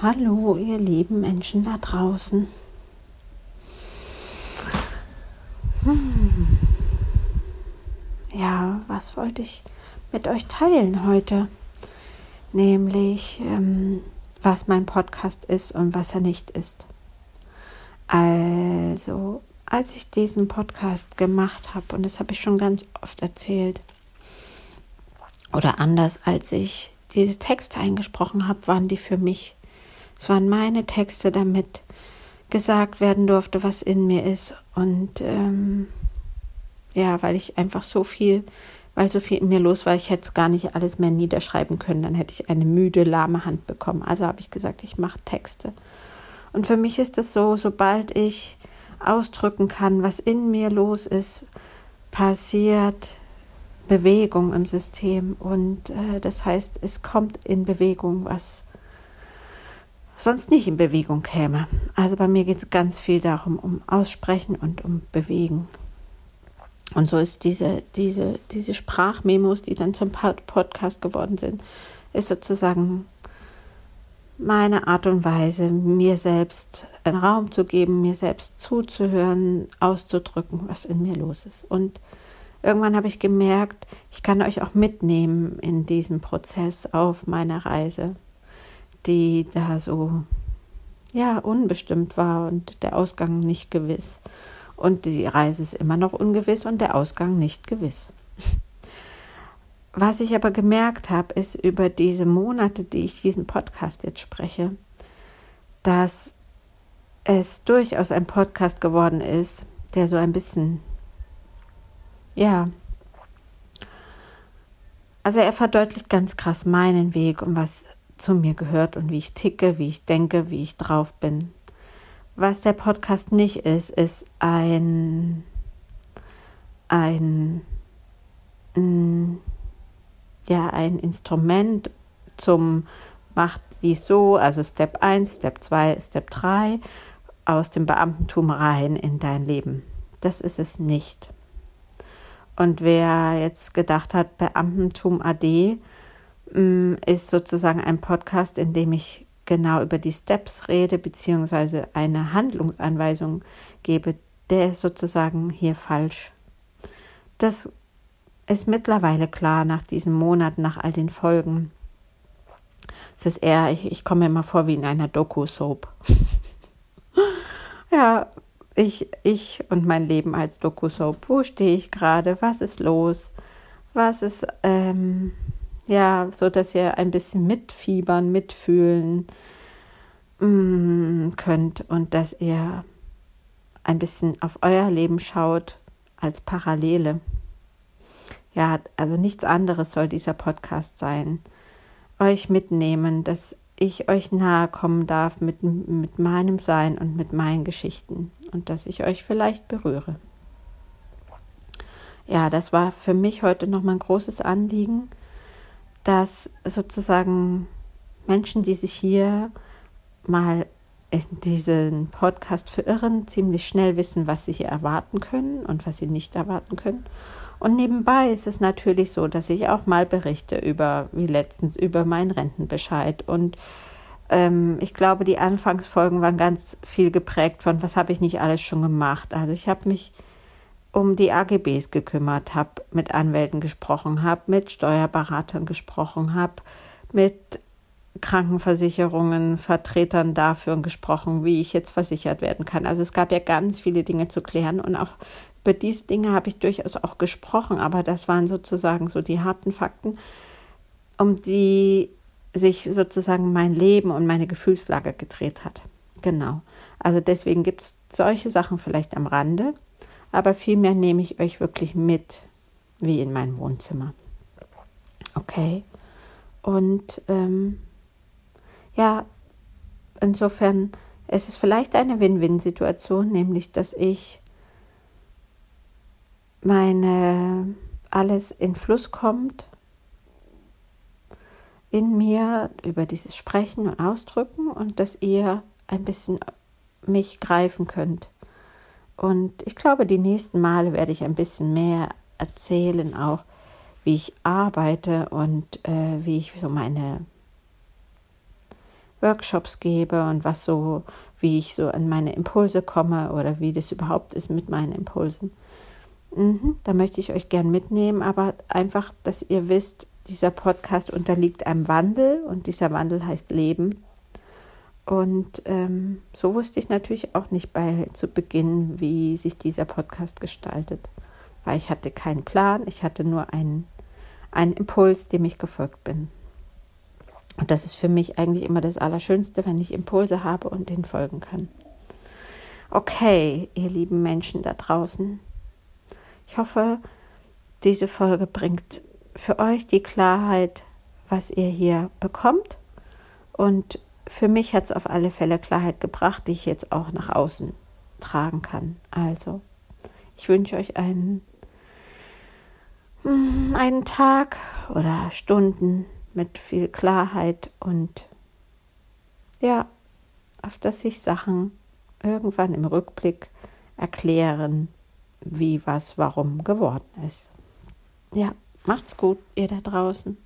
Hallo, ihr lieben Menschen da draußen. Hm. Ja, was wollte ich mit euch teilen heute? Nämlich, ähm, was mein Podcast ist und was er nicht ist. Also, als ich diesen Podcast gemacht habe, und das habe ich schon ganz oft erzählt, oder anders, als ich diese Texte eingesprochen habe, waren die für mich es waren meine Texte, damit gesagt werden durfte, was in mir ist. Und ähm, ja, weil ich einfach so viel, weil so viel in mir los war, ich hätte es gar nicht alles mehr niederschreiben können. Dann hätte ich eine müde, lahme Hand bekommen. Also habe ich gesagt, ich mache Texte. Und für mich ist es so, sobald ich ausdrücken kann, was in mir los ist, passiert Bewegung im System. Und äh, das heißt, es kommt in Bewegung was sonst nicht in Bewegung käme. Also bei mir geht es ganz viel darum, um Aussprechen und um Bewegen. Und so ist diese, diese, diese Sprachmemos, die dann zum Podcast geworden sind, ist sozusagen meine Art und Weise, mir selbst einen Raum zu geben, mir selbst zuzuhören, auszudrücken, was in mir los ist. Und irgendwann habe ich gemerkt, ich kann euch auch mitnehmen in diesem Prozess auf meiner Reise die da so ja unbestimmt war und der Ausgang nicht gewiss. Und die Reise ist immer noch ungewiss und der Ausgang nicht gewiss. Was ich aber gemerkt habe, ist über diese Monate, die ich diesen Podcast jetzt spreche, dass es durchaus ein Podcast geworden ist, der so ein bisschen, ja, also er verdeutlicht ganz krass meinen Weg und was zu mir gehört und wie ich ticke, wie ich denke, wie ich drauf bin. Was der Podcast nicht ist, ist ein, ein, mm, ja, ein Instrument zum macht dies so, also Step 1, Step 2, Step 3 aus dem Beamtentum rein in dein Leben. Das ist es nicht. Und wer jetzt gedacht hat, Beamtentum AD, ist sozusagen ein Podcast, in dem ich genau über die Steps rede, beziehungsweise eine Handlungsanweisung gebe, der ist sozusagen hier falsch. Das ist mittlerweile klar nach diesen Monaten, nach all den Folgen. Es ist eher, ich, ich komme mir immer vor wie in einer Doku-Soap. ja, ich, ich und mein Leben als Doku-Soap. Wo stehe ich gerade? Was ist los? Was ist, ähm, ja, so dass ihr ein bisschen mitfiebern, mitfühlen mm, könnt und dass ihr ein bisschen auf euer Leben schaut als Parallele. Ja, also nichts anderes soll dieser Podcast sein. Euch mitnehmen, dass ich euch nahe kommen darf mit, mit meinem Sein und mit meinen Geschichten und dass ich euch vielleicht berühre. Ja, das war für mich heute nochmal ein großes Anliegen, dass sozusagen Menschen, die sich hier mal in diesen Podcast verirren, ziemlich schnell wissen, was sie hier erwarten können und was sie nicht erwarten können. Und nebenbei ist es natürlich so, dass ich auch mal berichte über, wie letztens, über meinen Rentenbescheid. Und ähm, ich glaube, die Anfangsfolgen waren ganz viel geprägt von, was habe ich nicht alles schon gemacht. Also ich habe mich um die AGBs gekümmert, habe mit Anwälten gesprochen, habe mit Steuerberatern gesprochen, habe mit Krankenversicherungen, Vertretern dafür gesprochen, wie ich jetzt versichert werden kann. Also es gab ja ganz viele Dinge zu klären und auch über diese Dinge habe ich durchaus auch gesprochen, aber das waren sozusagen so die harten Fakten, um die sich sozusagen mein Leben und meine Gefühlslage gedreht hat. Genau. Also deswegen gibt es solche Sachen vielleicht am Rande aber vielmehr nehme ich euch wirklich mit, wie in mein Wohnzimmer. Okay. Und ähm, ja, insofern es ist vielleicht eine Win-Win-Situation, nämlich dass ich meine alles in Fluss kommt in mir über dieses Sprechen und Ausdrücken und dass ihr ein bisschen mich greifen könnt und ich glaube, die nächsten Male werde ich ein bisschen mehr erzählen, auch wie ich arbeite und äh, wie ich so meine, Workshops gebe und was so, wie ich so an meine Impulse komme oder wie das überhaupt ist mit meinen Impulsen. Mhm, da möchte ich euch gern mitnehmen, aber einfach, dass ihr wisst, dieser Podcast unterliegt einem Wandel und dieser Wandel heißt Leben. Und ähm, so wusste ich natürlich auch nicht bei zu Beginn, wie sich dieser Podcast gestaltet, weil ich hatte keinen Plan, ich hatte nur einen, einen Impuls, dem ich gefolgt bin. Und das ist für mich eigentlich immer das Allerschönste, wenn ich Impulse habe und denen folgen kann. Okay, ihr lieben Menschen da draußen, ich hoffe, diese Folge bringt für euch die Klarheit, was ihr hier bekommt. Und für mich hat es auf alle Fälle Klarheit gebracht, die ich jetzt auch nach außen tragen kann. Also, ich wünsche euch einen, hm, einen Tag oder Stunden mit viel Klarheit und ja, auf dass sich Sachen irgendwann im Rückblick erklären wie was warum geworden ist. Ja, macht's gut, ihr da draußen.